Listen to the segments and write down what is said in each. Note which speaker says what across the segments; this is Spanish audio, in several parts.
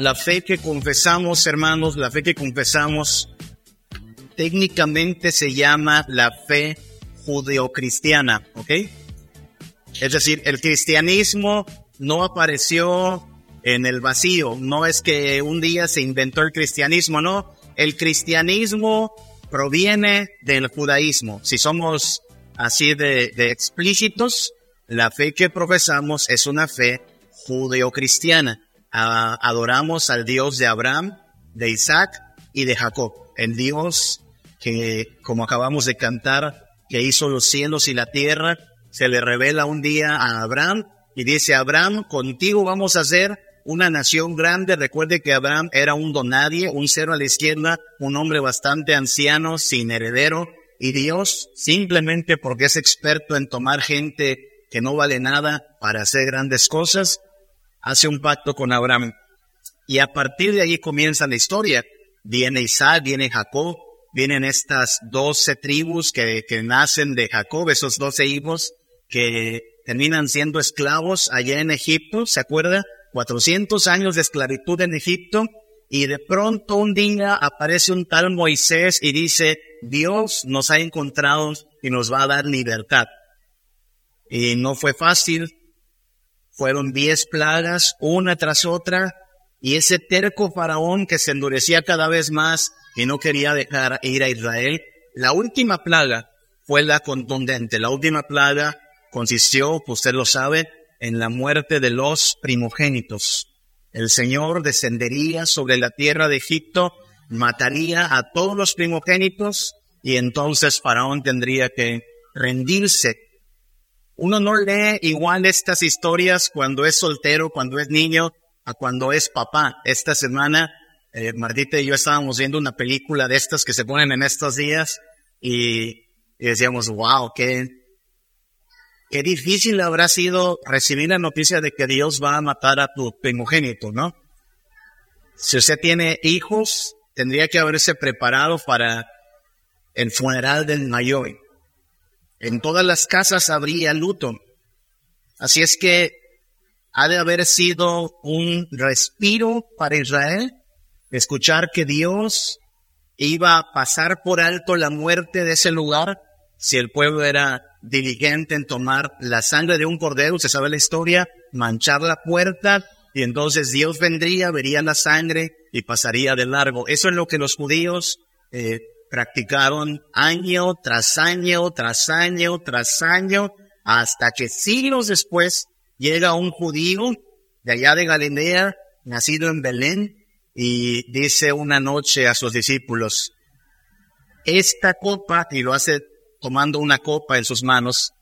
Speaker 1: la fe que confesamos, hermanos, la fe que confesamos, técnicamente se llama la fe judeocristiana, ¿ok? Es decir, el cristianismo no apareció en el vacío, no es que un día se inventó el cristianismo, no, el cristianismo proviene del judaísmo. Si somos así de, explícitos, la fe que profesamos es una fe judeocristiana. Cristiana adoramos al Dios de Abraham, de Isaac y de Jacob, el Dios que, como acabamos de cantar, que hizo los cielos y la tierra, se le revela un día a Abraham y dice, Abraham, contigo vamos a hacer una nación grande. Recuerde que Abraham era un donadie, un cero a la izquierda, un hombre bastante anciano, sin heredero. Y Dios, simplemente porque es experto en tomar gente que no vale nada para hacer grandes cosas, hace un pacto con Abraham. Y a partir de ahí comienza la historia. Viene Isaac, viene Jacob, vienen estas doce tribus que, que nacen de Jacob, esos doce hijos que terminan siendo esclavos allá en Egipto, ¿se acuerda? 400 años de esclavitud en Egipto y de pronto un día aparece un tal Moisés y dice, Dios nos ha encontrado y nos va a dar libertad. Y no fue fácil, fueron diez plagas, una tras otra, y ese terco faraón que se endurecía cada vez más y no quería dejar ir a Israel, la última plaga fue la contundente. La última plaga consistió, usted lo sabe, en la muerte de los primogénitos. El Señor descendería sobre la tierra de Egipto, mataría a todos los primogénitos y entonces Faraón tendría que rendirse. Uno no lee igual estas historias cuando es soltero, cuando es niño, a cuando es papá. Esta semana, eh, y yo estábamos viendo una película de estas que se ponen en estos días y, y decíamos, wow, qué, Qué difícil habrá sido recibir la noticia de que Dios va a matar a tu primogénito, ¿no? Si usted tiene hijos, tendría que haberse preparado para el funeral del mayor. En todas las casas habría luto. Así es que ha de haber sido un respiro para Israel escuchar que Dios iba a pasar por alto la muerte de ese lugar si el pueblo era diligente en tomar la sangre de un cordero, se sabe la historia, manchar la puerta y entonces Dios vendría, vería la sangre y pasaría de largo. Eso es lo que los judíos eh, practicaron año tras año, tras año, tras año, hasta que siglos después llega un judío de allá de Galilea, nacido en Belén, y dice una noche a sus discípulos, esta copa, y lo hace tomando una copa en sus manos,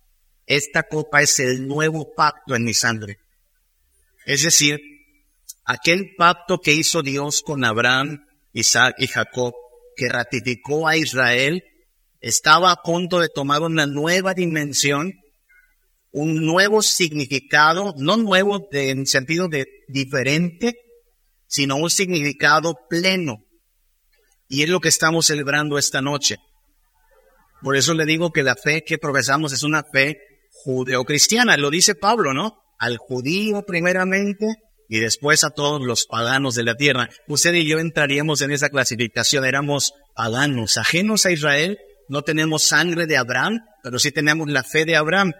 Speaker 1: esta copa es el nuevo pacto en mi sangre. Es decir, aquel pacto que hizo Dios con Abraham, Isaac y Jacob, que ratificó a Israel, estaba a punto de tomar una nueva dimensión, un nuevo significado, no nuevo en sentido de diferente, sino un significado pleno. Y es lo que estamos celebrando esta noche. Por eso le digo que la fe que profesamos es una fe judeocristiana. Lo dice Pablo, ¿no? Al judío primeramente y después a todos los paganos de la tierra. Usted y yo entraríamos en esa clasificación. Éramos paganos, ajenos a Israel. No tenemos sangre de Abraham, pero sí tenemos la fe de Abraham.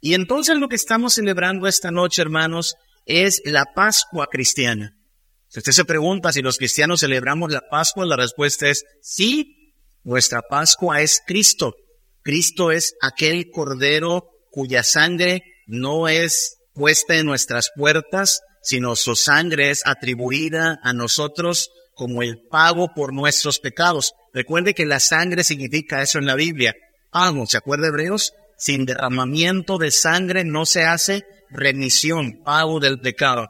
Speaker 1: Y entonces lo que estamos celebrando esta noche, hermanos, es la Pascua cristiana. Si usted se pregunta si los cristianos celebramos la Pascua, la respuesta es sí, nuestra Pascua es Cristo. Cristo es aquel Cordero cuya sangre no es puesta en nuestras puertas, sino su sangre es atribuida a nosotros como el pago por nuestros pecados. Recuerde que la sangre significa eso en la Biblia. Pago, ¿se acuerda Hebreos? Sin derramamiento de sangre no se hace remisión, pago del pecado.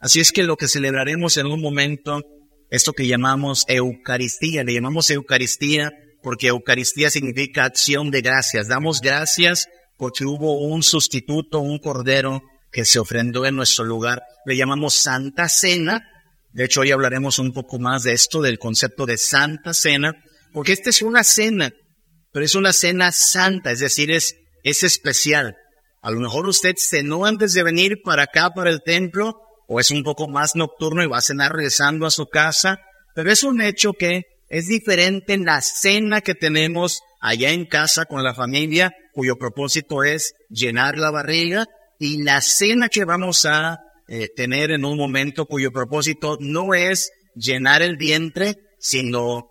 Speaker 1: Así es que lo que celebraremos en un momento esto que llamamos Eucaristía. Le llamamos Eucaristía porque Eucaristía significa acción de gracias. Damos gracias porque hubo un sustituto, un cordero que se ofrendó en nuestro lugar. Le llamamos Santa Cena. De hecho, hoy hablaremos un poco más de esto, del concepto de Santa Cena, porque esta es una cena, pero es una cena santa, es decir, es, es especial. A lo mejor usted cenó antes de venir para acá, para el templo, o es un poco más nocturno y va a cenar regresando a su casa, pero es un hecho que es diferente en la cena que tenemos allá en casa con la familia, cuyo propósito es llenar la barriga, y la cena que vamos a eh, tener en un momento cuyo propósito no es llenar el vientre, sino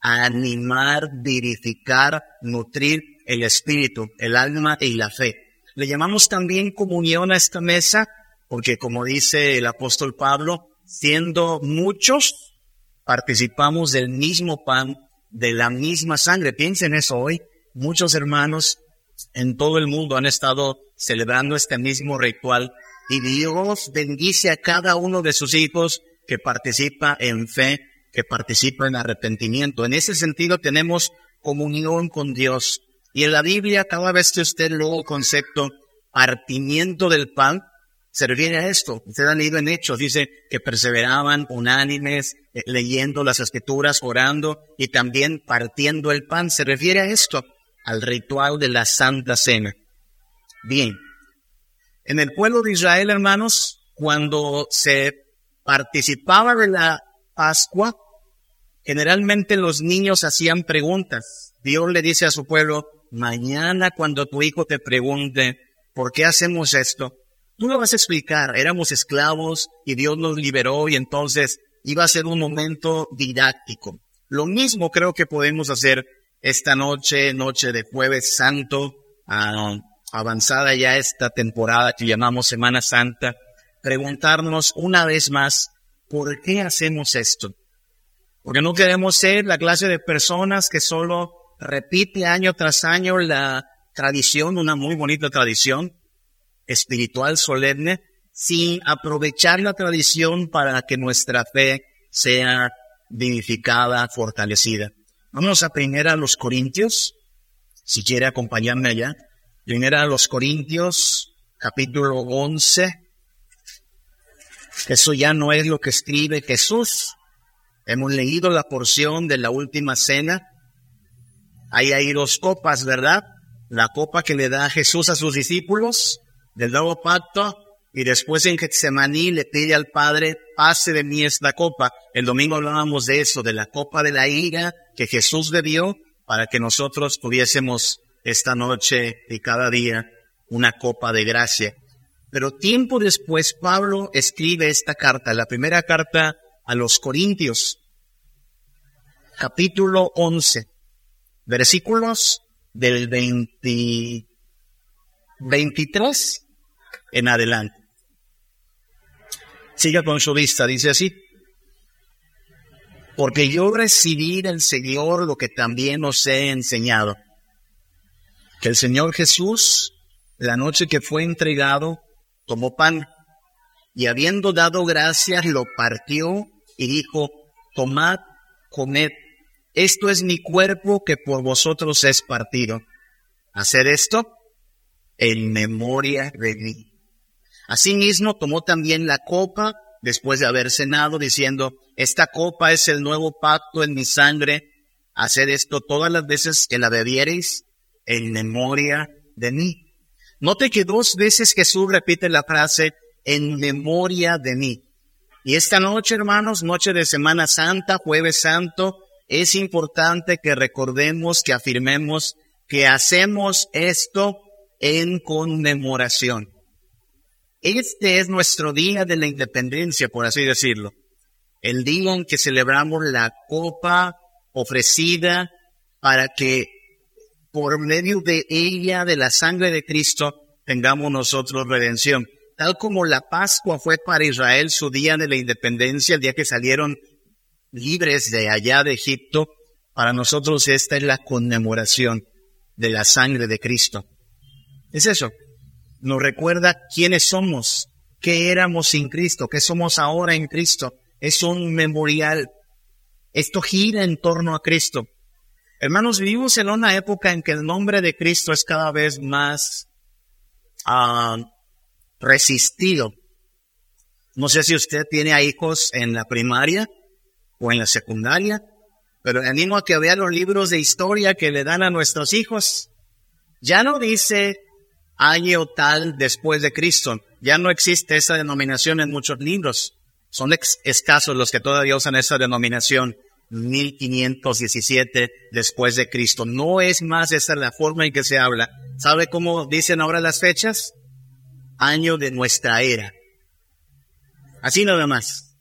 Speaker 1: animar, vivificar, nutrir el espíritu, el alma y la fe. Le llamamos también comunión a esta mesa porque como dice el apóstol Pablo, siendo muchos, participamos del mismo pan, de la misma sangre. Piensen eso hoy. Muchos hermanos en todo el mundo han estado celebrando este mismo ritual y Dios bendice a cada uno de sus hijos que participa en fe, que participa en arrepentimiento. En ese sentido tenemos comunión con Dios. Y en la Biblia, cada vez que usted lee el concepto partimiento del pan, se refiere a esto. Ustedes han leído en Hechos, dice que perseveraban unánimes, eh, leyendo las escrituras, orando y también partiendo el pan. Se refiere a esto, al ritual de la Santa Cena. Bien. En el pueblo de Israel, hermanos, cuando se participaba de la Pascua, generalmente los niños hacían preguntas. Dios le dice a su pueblo, mañana cuando tu hijo te pregunte, ¿por qué hacemos esto? Tú lo vas a explicar, éramos esclavos y Dios nos liberó y entonces iba a ser un momento didáctico. Lo mismo creo que podemos hacer esta noche, noche de jueves santo, ah, avanzada ya esta temporada que llamamos Semana Santa, preguntarnos una vez más, ¿por qué hacemos esto? Porque no queremos ser la clase de personas que solo repite año tras año la tradición, una muy bonita tradición, espiritual solemne sin aprovechar la tradición para que nuestra fe sea vivificada, fortalecida. Vamos a primera a los Corintios, si quiere acompañarme allá. Primera a los Corintios, capítulo 11. Eso ya no es lo que escribe Jesús. Hemos leído la porción de la última cena. Ahí hay dos copas, ¿verdad? La copa que le da Jesús a sus discípulos del nuevo pacto y después en Getsemaní le pide al Padre, pase de mí esta copa. El domingo hablábamos de eso, de la copa de la ira que Jesús dio para que nosotros tuviésemos esta noche y cada día una copa de gracia. Pero tiempo después Pablo escribe esta carta, la primera carta a los Corintios, capítulo 11, versículos del 20, 23 en adelante. Siga con su vista, dice así. Porque yo recibí del Señor lo que también os he enseñado. Que el Señor Jesús, la noche que fue entregado, tomó pan y habiendo dado gracias, lo partió y dijo, tomad, comed, esto es mi cuerpo que por vosotros es partido. Hacer esto en memoria de mí. Asimismo, tomó también la copa después de haber cenado, diciendo, esta copa es el nuevo pacto en mi sangre, haced esto todas las veces que la bebiereis en memoria de mí. Note que dos veces Jesús repite la frase, en memoria de mí. Y esta noche, hermanos, noche de Semana Santa, jueves santo, es importante que recordemos, que afirmemos que hacemos esto en conmemoración. Este es nuestro día de la independencia, por así decirlo. El día en que celebramos la copa ofrecida para que por medio de ella, de la sangre de Cristo, tengamos nosotros redención. Tal como la Pascua fue para Israel su día de la independencia, el día que salieron libres de allá de Egipto, para nosotros esta es la conmemoración de la sangre de Cristo. Es eso, nos recuerda quiénes somos, qué éramos sin Cristo, qué somos ahora en Cristo. Es un memorial. Esto gira en torno a Cristo. Hermanos, vivimos en una época en que el nombre de Cristo es cada vez más ah, resistido. No sé si usted tiene hijos en la primaria o en la secundaria, pero animo a que vea los libros de historia que le dan a nuestros hijos. Ya no dice año tal después de Cristo. Ya no existe esa denominación en muchos libros. Son escasos los que todavía usan esa denominación. 1517 después de Cristo. No es más esa la forma en que se habla. ¿Sabe cómo dicen ahora las fechas? Año de nuestra era. Así nada más.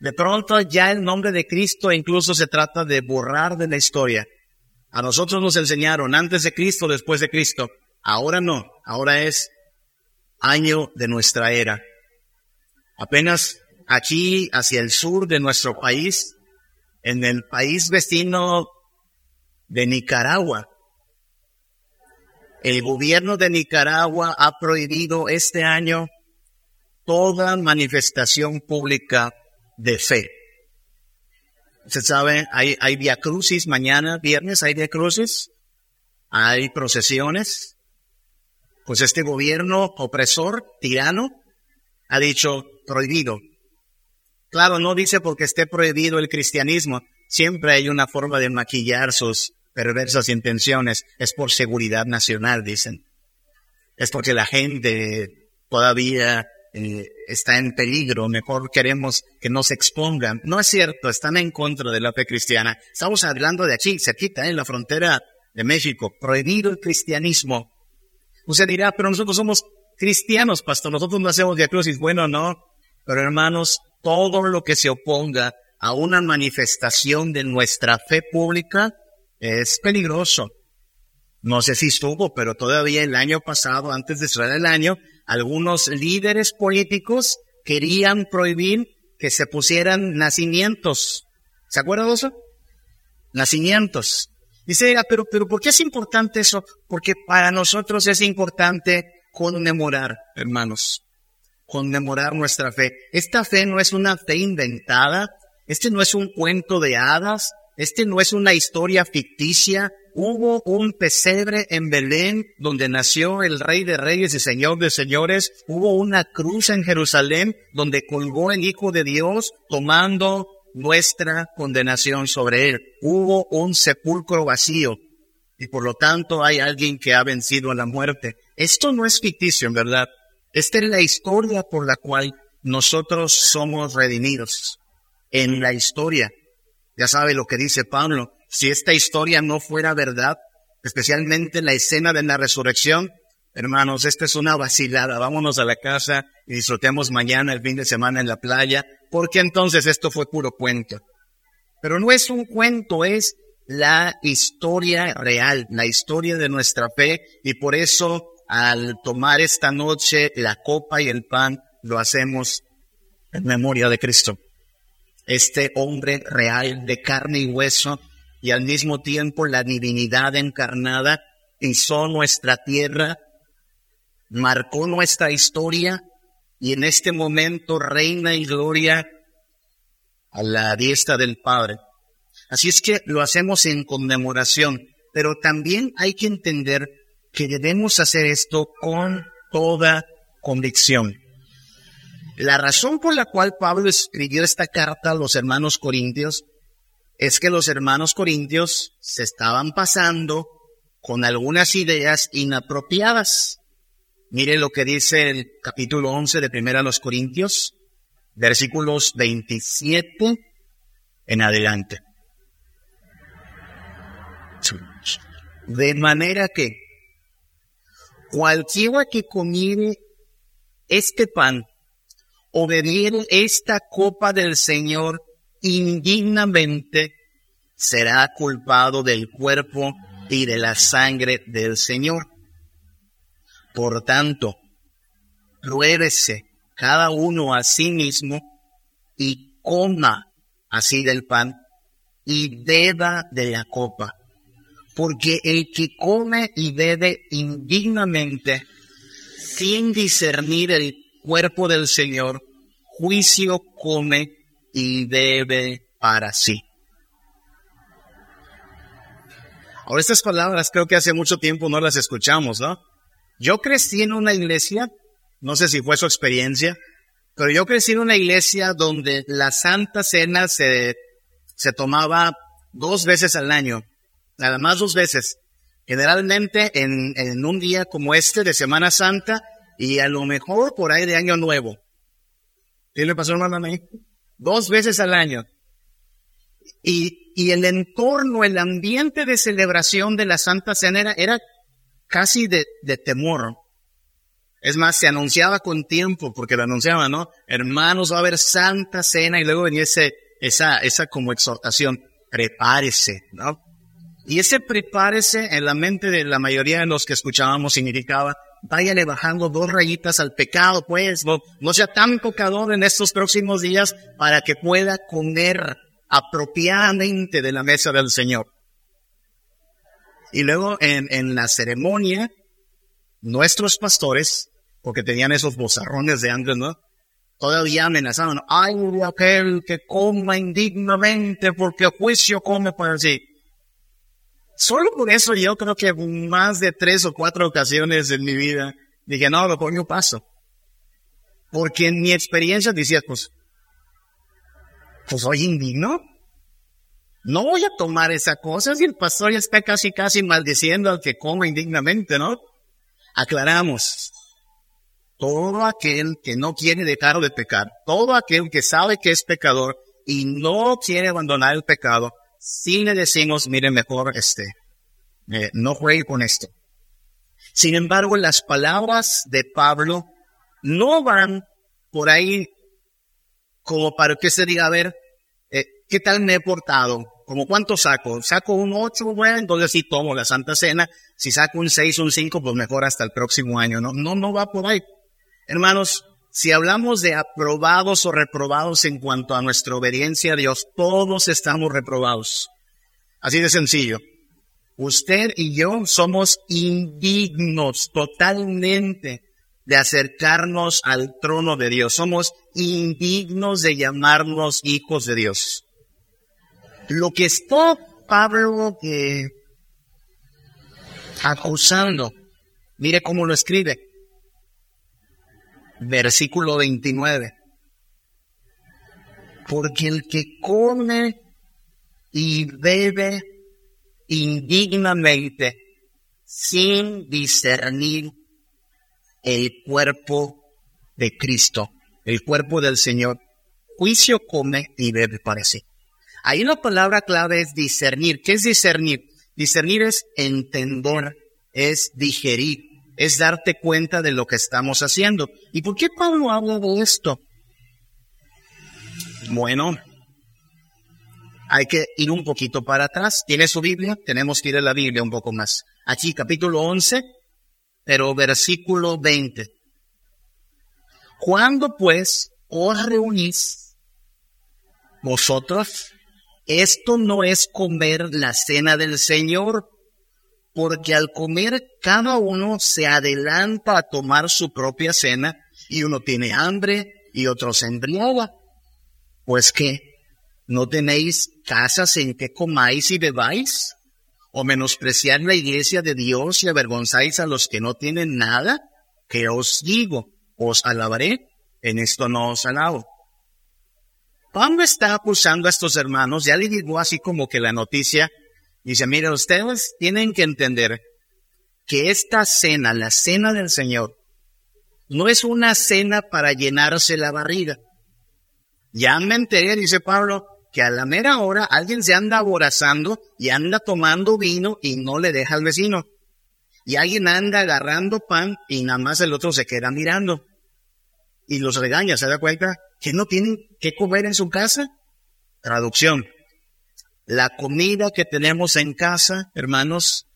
Speaker 1: De pronto ya el nombre de Cristo incluso se trata de borrar de la historia. A nosotros nos enseñaron antes de Cristo, después de Cristo. Ahora no, ahora es año de nuestra era. Apenas aquí hacia el sur de nuestro país, en el país vecino de Nicaragua, el gobierno de Nicaragua ha prohibido este año toda manifestación pública de fe. Se sabe, hay, hay via crucis mañana, viernes, hay via crucis, hay procesiones. Pues este gobierno opresor, tirano, ha dicho prohibido. Claro, no dice porque esté prohibido el cristianismo. Siempre hay una forma de maquillar sus perversas intenciones. Es por seguridad nacional, dicen. Es porque la gente todavía eh, está en peligro, mejor queremos que no se expongan. No es cierto, están en contra de la fe cristiana. Estamos hablando de aquí, cerquita, en la frontera de México, prohibido el cristianismo. Usted dirá, pero nosotros somos cristianos, pastor, nosotros no hacemos diacrosis. Bueno, no, pero hermanos, todo lo que se oponga a una manifestación de nuestra fe pública es peligroso. No sé si estuvo, pero todavía el año pasado, antes de cerrar el año, algunos líderes políticos querían prohibir que se pusieran nacimientos. ¿Se acuerdan de eso? Nacimientos. Dice, pero, pero ¿por qué es importante eso? Porque para nosotros es importante conmemorar, hermanos, conmemorar nuestra fe. Esta fe no es una fe inventada, este no es un cuento de hadas, este no es una historia ficticia, hubo un pesebre en Belén donde nació el Rey de Reyes y Señor de Señores. Hubo una cruz en Jerusalén donde colgó el Hijo de Dios tomando nuestra condenación sobre él. Hubo un sepulcro vacío y por lo tanto hay alguien que ha vencido a la muerte. Esto no es ficticio, en verdad. Esta es la historia por la cual nosotros somos redimidos. En la historia. Ya sabe lo que dice Pablo si esta historia no fuera verdad, especialmente la escena de la resurrección, hermanos, esta es una vacilada. Vámonos a la casa y disfrutemos mañana el fin de semana en la playa, porque entonces esto fue puro cuento. Pero no es un cuento, es la historia real, la historia de nuestra fe, y por eso al tomar esta noche la copa y el pan, lo hacemos en memoria de Cristo. Este hombre real de carne y hueso y al mismo tiempo la divinidad encarnada pisó nuestra tierra, marcó nuestra historia y en este momento reina y gloria a la diestra del Padre. Así es que lo hacemos en conmemoración, pero también hay que entender que debemos hacer esto con toda convicción. La razón por la cual Pablo escribió esta carta a los hermanos corintios es que los hermanos corintios se estaban pasando con algunas ideas inapropiadas. Mire lo que dice el capítulo 11 de Primera los Corintios, versículos 27 en adelante. De manera que cualquiera que comiere este pan o bebiere esta copa del Señor indignamente será culpado del cuerpo y de la sangre del Señor. Por tanto, pruébese cada uno a sí mismo y coma así del pan y beba de la copa. Porque el que come y bebe indignamente, sin discernir el cuerpo del Señor, juicio come y bebe para sí. Ahora estas palabras creo que hace mucho tiempo no las escuchamos, ¿no? Yo crecí en una iglesia, no sé si fue su experiencia, pero yo crecí en una iglesia donde la Santa Cena se, se tomaba dos veces al año, nada más dos veces. Generalmente en, en un día como este de Semana Santa y a lo mejor por ahí de Año Nuevo. ¿Qué le pasó, hermano? Dos veces al año. Y, y el entorno, el ambiente de celebración de la Santa Cena era, era casi de, de temor. Es más, se anunciaba con tiempo, porque lo anunciaba, ¿no? Hermanos, va a haber Santa Cena y luego venía ese, esa, esa como exhortación, prepárese, ¿no? Y ese prepárese en la mente de la mayoría de los que escuchábamos significaba, váyale bajando dos rayitas al pecado, pues, no, no sea tan pecador en estos próximos días para que pueda comer apropiadamente de la mesa del Señor. Y luego en, en la ceremonia, nuestros pastores, porque tenían esos bozarrones de antes, ¿no? Todavía amenazaban, ay de aquel que coma indignamente porque juicio come para sí. Solo por eso yo creo que más de tres o cuatro ocasiones en mi vida dije, no, lo pongo paso. Porque en mi experiencia decía, pues, pues soy indigno. No voy a tomar esa cosa si el pastor ya está casi, casi maldiciendo al que come indignamente, ¿no? Aclaramos. Todo aquel que no quiere dejar de pecar, todo aquel que sabe que es pecador y no quiere abandonar el pecado, si le decimos, mire, mejor este, eh, no juegue con esto. Sin embargo, las palabras de Pablo no van por ahí como para que se diga, a ver, ¿qué tal me he portado? ¿Como cuánto saco? ¿Saco un ocho? Bueno, entonces sí tomo la Santa Cena. Si saco un seis, un cinco, pues mejor hasta el próximo año. No, no, no va por ahí. Hermanos, si hablamos de aprobados o reprobados en cuanto a nuestra obediencia a Dios, todos estamos reprobados. Así de sencillo. Usted y yo somos indignos totalmente de acercarnos al trono de Dios. Somos indignos de llamarnos hijos de Dios. Lo que está Pablo eh, acusando, mire cómo lo escribe versículo 29. Porque el que come y bebe indignamente sin discernir el cuerpo de Cristo, el cuerpo del Señor, juicio come y bebe para sí. Ahí la palabra clave es discernir. ¿Qué es discernir? Discernir es entender, es digerir, es darte cuenta de lo que estamos haciendo. ¿Y por qué Pablo habla de esto? Bueno, hay que ir un poquito para atrás. ¿Tiene su Biblia? Tenemos que ir a la Biblia un poco más. Aquí, capítulo 11, pero versículo 20. Cuando pues os reunís, vosotros, esto no es comer la cena del Señor, porque al comer cada uno se adelanta a tomar su propia cena y uno tiene hambre y otro se embriaga. Pues que, ¿no tenéis casas en que comáis y bebáis? ¿O menospreciar la iglesia de Dios y avergonzáis a los que no tienen nada? Que os digo, os alabaré, en esto no os alabo. Pablo está acusando a estos hermanos, ya le digo así como que la noticia Dice, mire, ustedes tienen que entender que esta cena, la cena del Señor, no es una cena para llenarse la barriga. Ya me enteré, dice Pablo, que a la mera hora alguien se anda aborazando y anda tomando vino y no le deja al vecino. Y alguien anda agarrando pan y nada más el otro se queda mirando. Y los regaña, ¿se da cuenta? Que no tienen que comer en su casa. Traducción. La comida que tenemos en casa, hermanos,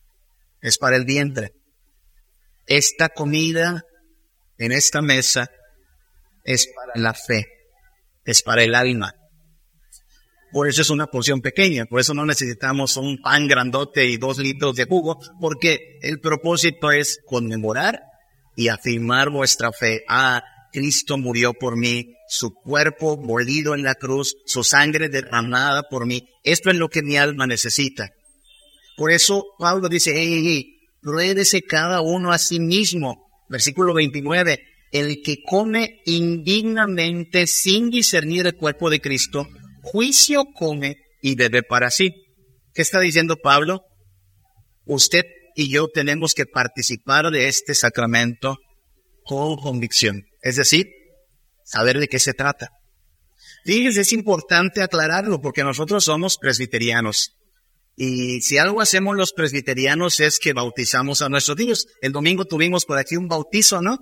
Speaker 1: es para el vientre. Esta comida en esta mesa es para la fe, es para el alma. Por eso es una porción pequeña, por eso no necesitamos un pan grandote y dos litros de jugo, porque el propósito es conmemorar y afirmar vuestra fe. Ah, Cristo murió por mí, su cuerpo mordido en la cruz, su sangre derramada por mí. Esto es lo que mi alma necesita. Por eso Pablo dice, hey, hey, cada uno a sí mismo. Versículo 29. El que come indignamente sin discernir el cuerpo de Cristo, juicio come y bebe para sí. ¿Qué está diciendo Pablo? Usted y yo tenemos que participar de este sacramento con convicción. Es decir, saber de qué se trata. Fíjense, es importante aclararlo porque nosotros somos presbiterianos. Y si algo hacemos los presbiterianos es que bautizamos a nuestros niños. El domingo tuvimos por aquí un bautizo, ¿no?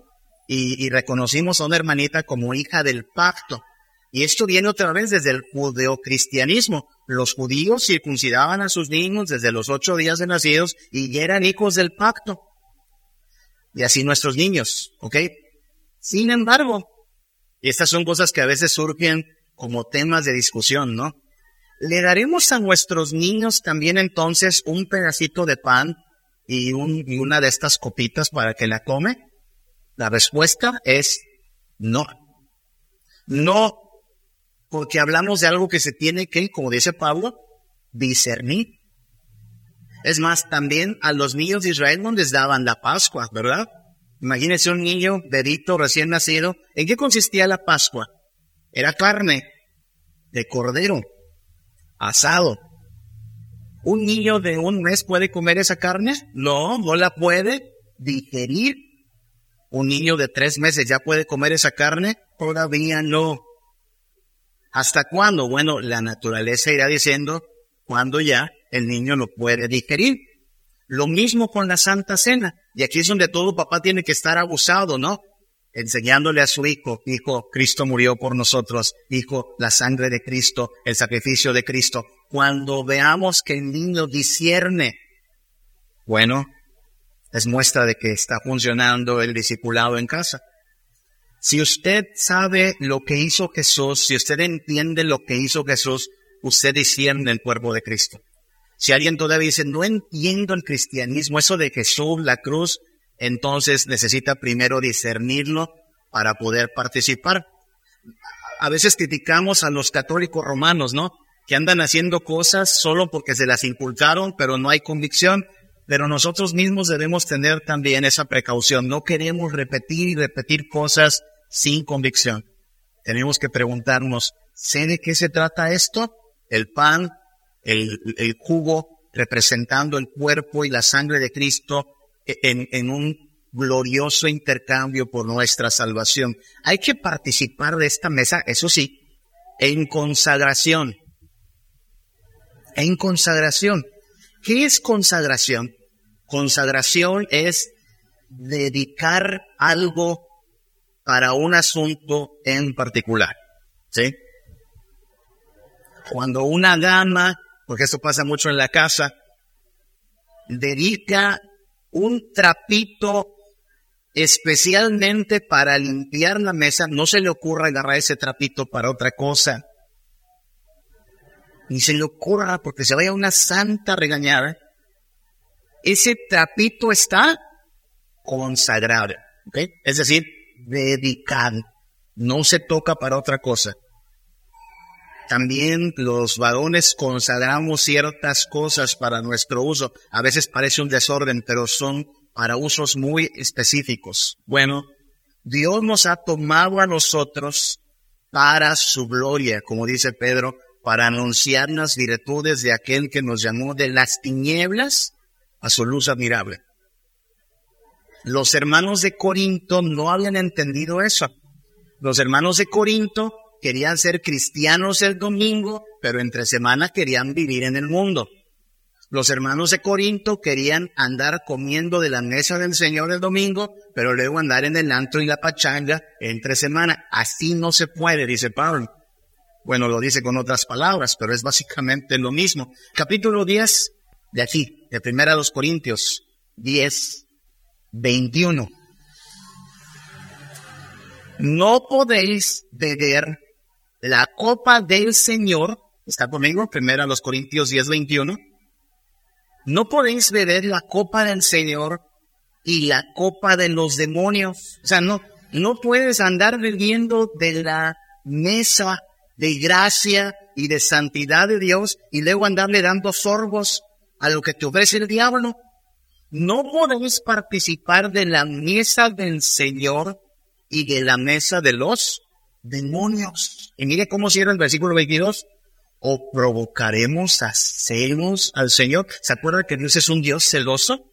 Speaker 1: Y, reconocimos a una hermanita como hija del pacto. Y esto viene otra vez desde el judeocristianismo. Los judíos circuncidaban a sus niños desde los ocho días de nacidos y eran hijos del pacto. Y así nuestros niños, ¿ok? Sin embargo, y estas son cosas que a veces surgen como temas de discusión, ¿no? ¿Le daremos a nuestros niños también entonces un pedacito de pan y, una de estas copitas para que la come? La respuesta es no. No, porque hablamos de algo que se tiene que, como dice Pablo, discernir. Es más, también a los niños de Israel no les daban la Pascua, ¿verdad? Imagínense un niño bebito recién nacido. ¿En qué consistía la Pascua? Era carne de cordero, asado. ¿Un niño de un mes puede comer esa carne? No, no la puede digerir. ¿Un niño de tres meses ya puede comer esa carne? Todavía no. ¿Hasta cuándo? Bueno, la naturaleza irá diciendo cuando ya el niño lo puede digerir. Lo mismo con la Santa Cena. Y aquí es donde todo papá tiene que estar abusado, ¿no? enseñándole a su hijo, hijo, Cristo murió por nosotros, hijo, la sangre de Cristo, el sacrificio de Cristo. Cuando veamos que el niño discierne, bueno, es muestra de que está funcionando el discipulado en casa. Si usted sabe lo que hizo Jesús, si usted entiende lo que hizo Jesús, usted discierne el cuerpo de Cristo. Si alguien todavía dice, no entiendo el cristianismo, eso de Jesús, la cruz, entonces necesita primero discernirlo para poder participar. A veces criticamos a los católicos romanos, ¿no? Que andan haciendo cosas solo porque se las inculcaron, pero no hay convicción. Pero nosotros mismos debemos tener también esa precaución. No queremos repetir y repetir cosas sin convicción. Tenemos que preguntarnos, ¿sé de qué se trata esto? El pan, el, el jugo representando el cuerpo y la sangre de Cristo en, un glorioso intercambio por nuestra salvación. Hay que participar de esta mesa, eso sí, en consagración. En consagración. ¿Qué es consagración? Consagración es dedicar algo para un asunto en particular. ¿Sí? Cuando una dama, porque eso pasa mucho en la casa, dedica un trapito especialmente para limpiar la mesa, no se le ocurra agarrar ese trapito para otra cosa. Ni se le ocurra porque se vaya una santa regañada. Ese trapito está consagrado, es decir, dedicado. No se toca para otra cosa. También los varones consagramos ciertas cosas para nuestro uso. A veces parece un desorden, pero son para usos muy específicos. Bueno, Dios nos ha tomado a nosotros para su gloria, como dice Pedro, para anunciar las virtudes de aquel que nos llamó de las tinieblas a su luz admirable. Los hermanos de Corinto no habían entendido eso. Los hermanos de Corinto querían ser cristianos el domingo, pero entre semana querían vivir en el mundo. Los hermanos de Corinto querían andar comiendo de la mesa del Señor el domingo, pero luego andar en el antro y la pachanga entre semana. Así no se puede, dice Pablo. Bueno, lo dice con otras palabras, pero es básicamente lo mismo. Capítulo 10 de aquí, de primera a los Corintios, 10, 21. No podéis beber la copa del Señor, está conmigo, primero a los Corintios 10, 21. No podéis beber la copa del Señor y la copa de los demonios. O sea, no, no puedes andar bebiendo de la mesa de gracia y de santidad de Dios y luego andarle dando sorbos a lo que te ofrece el diablo. No podéis participar de la mesa del Señor y de la mesa de los demonios. Y mire cómo cierra el versículo 22. O provocaremos a celos al Señor. ¿Se acuerda que Dios es un Dios celoso?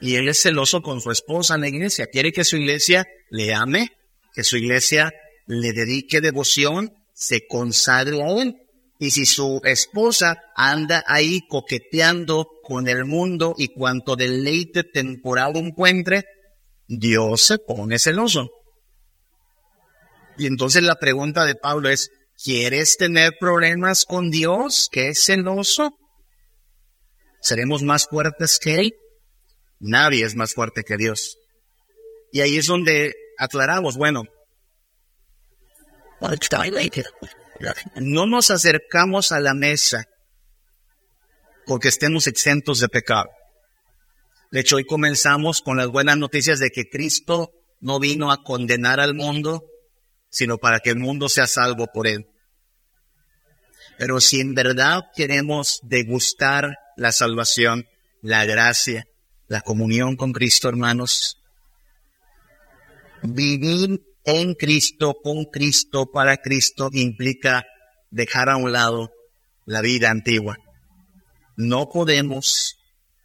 Speaker 1: Y él es celoso con su esposa en la iglesia. Quiere que su iglesia le ame, que su iglesia le dedique devoción, se consagre a él. Y si su esposa anda ahí coqueteando con el mundo y cuanto deleite temporal encuentre, Dios se pone celoso. Y entonces la pregunta de Pablo es, ¿quieres tener problemas con Dios que es celoso? ¿Seremos más fuertes que Él? Nadie es más fuerte que Dios. Y ahí es donde aclaramos, bueno, no nos acercamos a la mesa porque estemos exentos de pecado. De hecho, hoy comenzamos con las buenas noticias de que Cristo no vino a condenar al mundo, sino para que el mundo sea salvo por él. Pero si en verdad queremos degustar la salvación, la gracia, la comunión con Cristo, hermanos, vivir en Cristo, con Cristo, para Cristo, implica dejar a un lado la vida antigua. No podemos,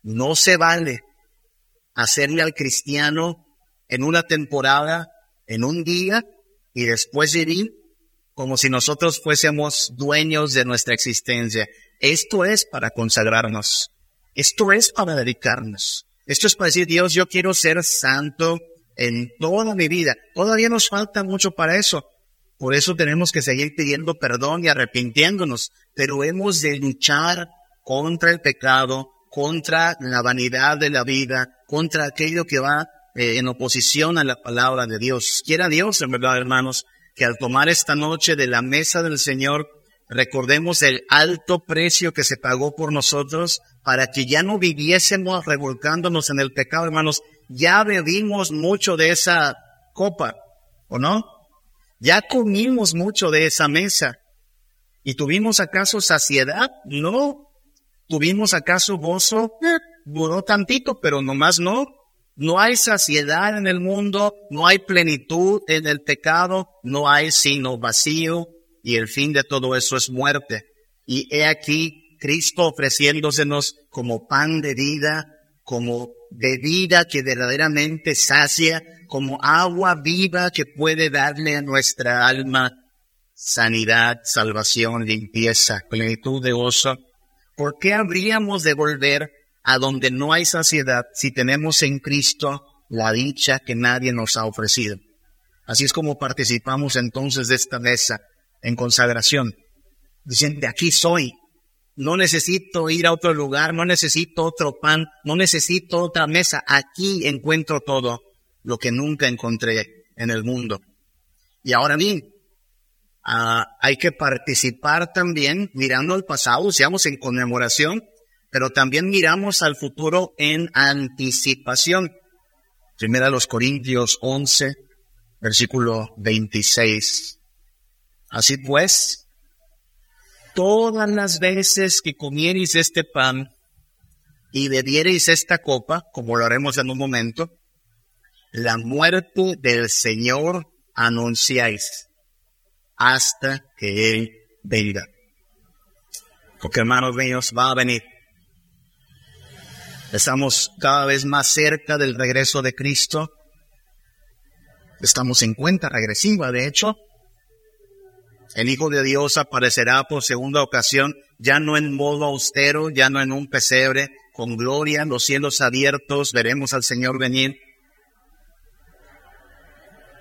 Speaker 1: no se vale hacerle al cristiano en una temporada, en un día, y después vivir como si nosotros fuésemos dueños de nuestra existencia. Esto es para consagrarnos. Esto es para dedicarnos. Esto es para decir, Dios, yo quiero ser santo en toda mi vida. Todavía nos falta mucho para eso. Por eso tenemos que seguir pidiendo perdón y arrepintiéndonos. Pero hemos de luchar contra el pecado, contra la vanidad de la vida, contra aquello que va eh, en oposición a la palabra de Dios. Quiera Dios, en verdad, hermanos, que al tomar esta noche de la mesa del Señor, recordemos el alto precio que se pagó por nosotros para que ya no viviésemos revolcándonos en el pecado, hermanos. Ya bebimos mucho de esa copa, ¿o no? Ya comimos mucho de esa mesa. ¿Y tuvimos acaso saciedad? No. ¿Tuvimos acaso gozo? Eh, duró tantito, pero nomás no. No hay saciedad en el mundo, no hay plenitud en el pecado, no hay sino vacío y el fin de todo eso es muerte. Y he aquí Cristo ofreciéndosenos como pan de vida, como bebida que verdaderamente sacia, como agua viva que puede darle a nuestra alma sanidad, salvación, limpieza, plenitud de gozo. ¿Por qué habríamos de volver a donde no hay saciedad si tenemos en Cristo la dicha que nadie nos ha ofrecido? Así es como participamos entonces de esta mesa en consagración, diciendo, aquí soy, no necesito ir a otro lugar, no necesito otro pan, no necesito otra mesa. Aquí encuentro todo lo que nunca encontré en el mundo. Y ahora bien, ah, hay que participar también mirando al pasado, seamos en conmemoración, pero también miramos al futuro en anticipación. Primera los Corintios 11, versículo 26. Así pues, todas las veces que comiereis este pan y bebiereis esta copa, como lo haremos en un momento, la muerte del Señor anunciáis hasta que Él venga. Porque hermanos míos, va a venir. Estamos cada vez más cerca del regreso de Cristo. Estamos en cuenta regresiva, de hecho. El Hijo de Dios aparecerá por segunda ocasión, ya no en modo austero, ya no en un pesebre, con gloria, los cielos abiertos, veremos al Señor venir.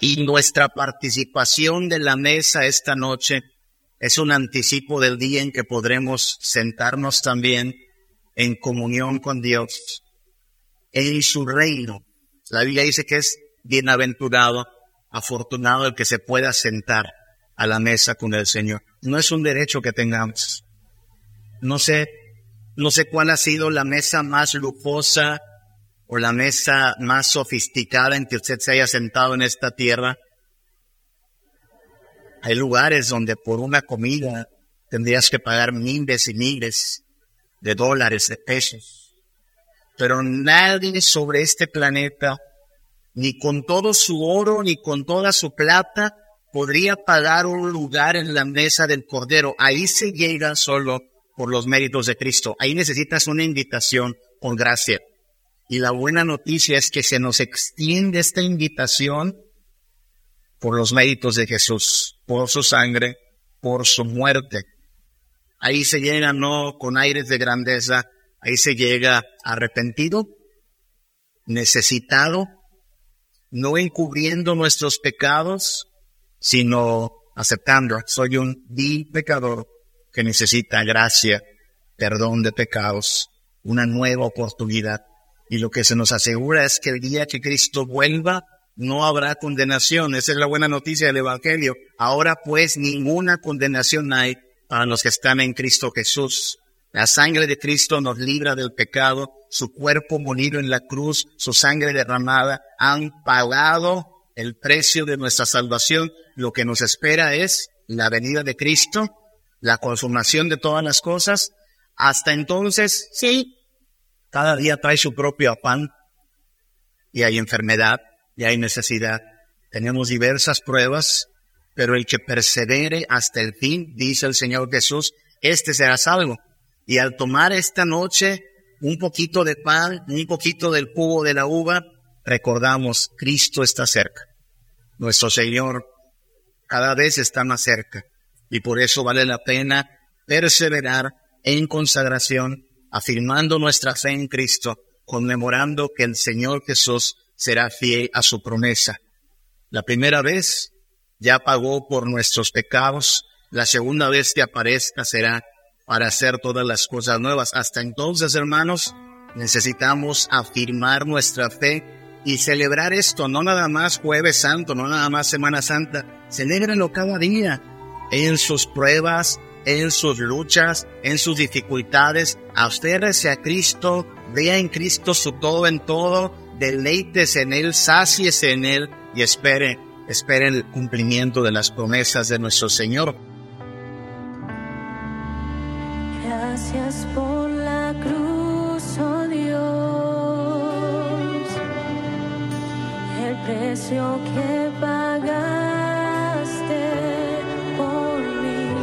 Speaker 1: Y nuestra participación de la mesa esta noche es un anticipo del día en que podremos sentarnos también en comunión con Dios en su reino. La Biblia dice que es bienaventurado, afortunado el que se pueda sentar a la mesa con el Señor. No es un derecho que tengamos. No sé, no sé cuál ha sido la mesa más lujosa o la mesa más sofisticada en que usted se haya sentado en esta tierra. Hay lugares donde por una comida tendrías que pagar miles y miles de dólares, de pesos. Pero nadie sobre este planeta, ni con todo su oro, ni con toda su plata, podría pagar un lugar en la mesa del Cordero. Ahí se llega solo por los méritos de Cristo. Ahí necesitas una invitación por gracia. Y la buena noticia es que se nos extiende esta invitación por los méritos de Jesús, por su sangre, por su muerte. Ahí se llega no con aires de grandeza, ahí se llega arrepentido, necesitado, no encubriendo nuestros pecados, sino aceptando, soy un vil pecador que necesita gracia, perdón de pecados, una nueva oportunidad. Y lo que se nos asegura es que el día que Cristo vuelva, no habrá condenación. Esa es la buena noticia del Evangelio. Ahora pues ninguna condenación hay para los que están en Cristo Jesús. La sangre de Cristo nos libra del pecado, su cuerpo molido en la cruz, su sangre derramada, han pagado el precio de nuestra salvación. Lo que nos espera es la venida de Cristo, la consumación de todas las cosas. Hasta entonces, sí, cada día trae su propio afán y hay enfermedad y hay necesidad. Tenemos diversas pruebas, pero el que persevere hasta el fin, dice el Señor Jesús, este será salvo. Y al tomar esta noche un poquito de pan, un poquito del jugo de la uva, recordamos, Cristo está cerca. Nuestro Señor cada vez está más cerca. Y por eso vale la pena perseverar en consagración, afirmando nuestra fe en Cristo, conmemorando que el Señor Jesús será fiel a su promesa. La primera vez ya pagó por nuestros pecados, la segunda vez que aparezca será para hacer todas las cosas nuevas. Hasta entonces, hermanos, necesitamos afirmar nuestra fe y celebrar esto, no nada más jueves santo, no nada más Semana Santa, celébralo cada día en sus pruebas, en sus luchas, en sus dificultades, aférrese a Cristo, vea en Cristo su todo en todo, deleites en Él, sáciese en Él y espere, espere el cumplimiento de las promesas de nuestro Señor.
Speaker 2: Gracias por la cruz, oh Dios, el precio que pagaste por mí,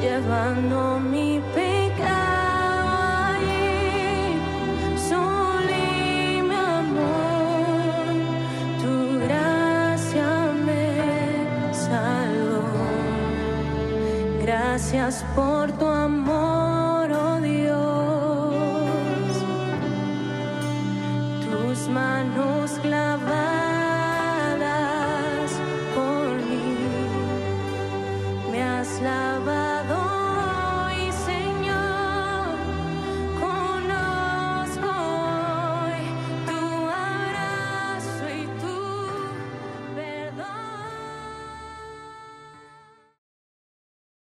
Speaker 2: llevando Gracias por tu amor,